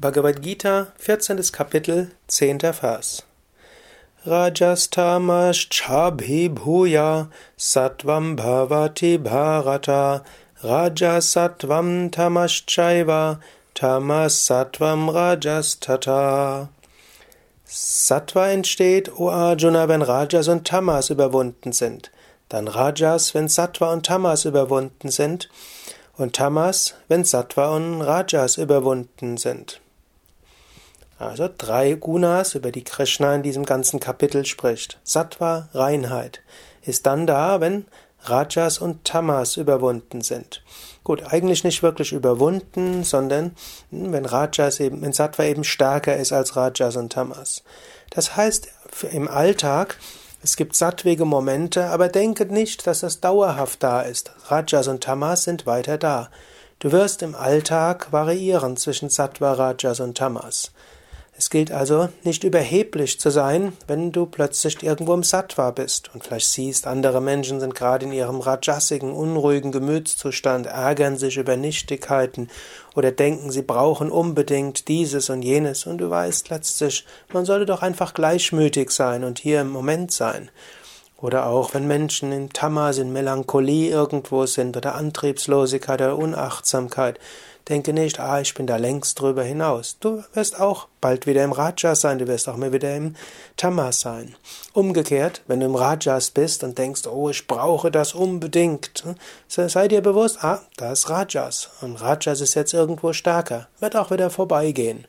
Bhagavad Gita, 14. Kapitel, 10. Vers. Rajastamaschabhibhuya sattvam bhavati bharata rajasattvam tamaschaiva tamas sattvam rajastata. Sattva entsteht, O Arjuna, wenn Rajas und Tamas überwunden sind. Dann Rajas, wenn Sattva und Tamas überwunden sind. Und Tamas, wenn Sattva und Rajas überwunden sind. Also drei Gunas, über die Krishna in diesem ganzen Kapitel spricht. Sattva, Reinheit, ist dann da, wenn Rajas und Tamas überwunden sind. Gut, eigentlich nicht wirklich überwunden, sondern hm, wenn Rajas eben, wenn Sattva eben stärker ist als Rajas und Tamas. Das heißt, im Alltag, es gibt sattwige Momente, aber denke nicht, dass das dauerhaft da ist. Rajas und Tamas sind weiter da. Du wirst im Alltag variieren zwischen Sattva, Rajas und Tamas. Es gilt also nicht überheblich zu sein, wenn du plötzlich irgendwo im Sattva bist und vielleicht siehst, andere Menschen sind gerade in ihrem rajasigen, unruhigen Gemütszustand, ärgern sich über Nichtigkeiten oder denken, sie brauchen unbedingt dieses und jenes und du weißt letztlich, man sollte doch einfach gleichmütig sein und hier im Moment sein. Oder auch wenn Menschen in Tamas, in Melancholie irgendwo sind oder Antriebslosigkeit oder Unachtsamkeit, denke nicht, ah, ich bin da längst drüber hinaus. Du wirst auch bald wieder im Rajas sein, du wirst auch mal wieder im Tamas sein. Umgekehrt, wenn du im Rajas bist und denkst, oh, ich brauche das unbedingt, sei dir bewusst, ah, da ist Rajas und Rajas ist jetzt irgendwo stärker, wird auch wieder vorbeigehen.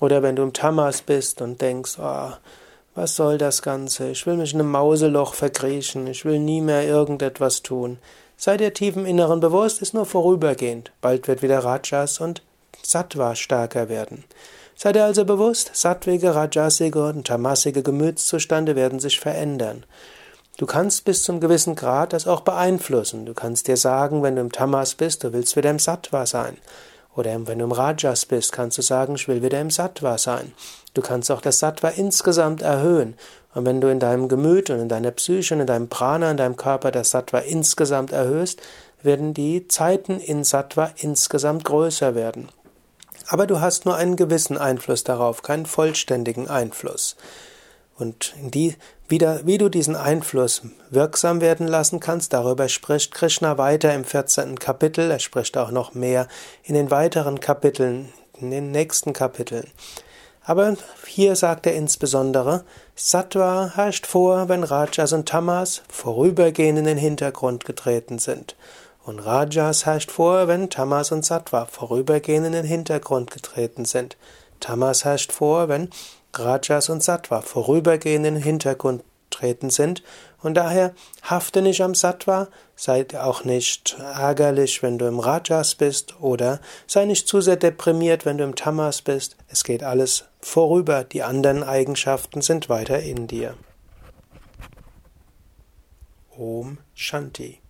Oder wenn du im Tamas bist und denkst, ah, oh, was soll das Ganze? Ich will mich in einem Mauseloch verkriechen, ich will nie mehr irgendetwas tun. Sei dir tief im Inneren bewusst, ist nur vorübergehend. Bald wird wieder Rajas und Sattva stärker werden. Sei dir also bewusst, sattwige, rajasige und tamasige Gemütszustände werden sich verändern. Du kannst bis zum gewissen Grad das auch beeinflussen. Du kannst dir sagen, wenn du im Tamas bist, du willst wieder im Sattva sein. Oder wenn du im Rajas bist, kannst du sagen, ich will wieder im Sattva sein. Du kannst auch das Sattva insgesamt erhöhen. Und wenn du in deinem Gemüt und in deiner Psyche und in deinem Prana, in deinem Körper das Sattva insgesamt erhöhst, werden die Zeiten in Sattva insgesamt größer werden. Aber du hast nur einen gewissen Einfluss darauf, keinen vollständigen Einfluss. Und die, wieder, wie du diesen Einfluss wirksam werden lassen kannst, darüber spricht Krishna weiter im 14. Kapitel. Er spricht auch noch mehr in den weiteren Kapiteln, in den nächsten Kapiteln. Aber hier sagt er insbesondere, Sattva herrscht vor, wenn Rajas und Tamas vorübergehend in den Hintergrund getreten sind. Und Rajas herrscht vor, wenn Tamas und Sattva vorübergehend in den Hintergrund getreten sind. Tamas herrscht vor, wenn Rajas und Sattva vorübergehend in den Hintergrund treten sind und daher hafte nicht am Sattva, sei auch nicht ärgerlich, wenn du im Rajas bist oder sei nicht zu sehr deprimiert, wenn du im Tamas bist. Es geht alles vorüber, die anderen Eigenschaften sind weiter in dir. Om Shanti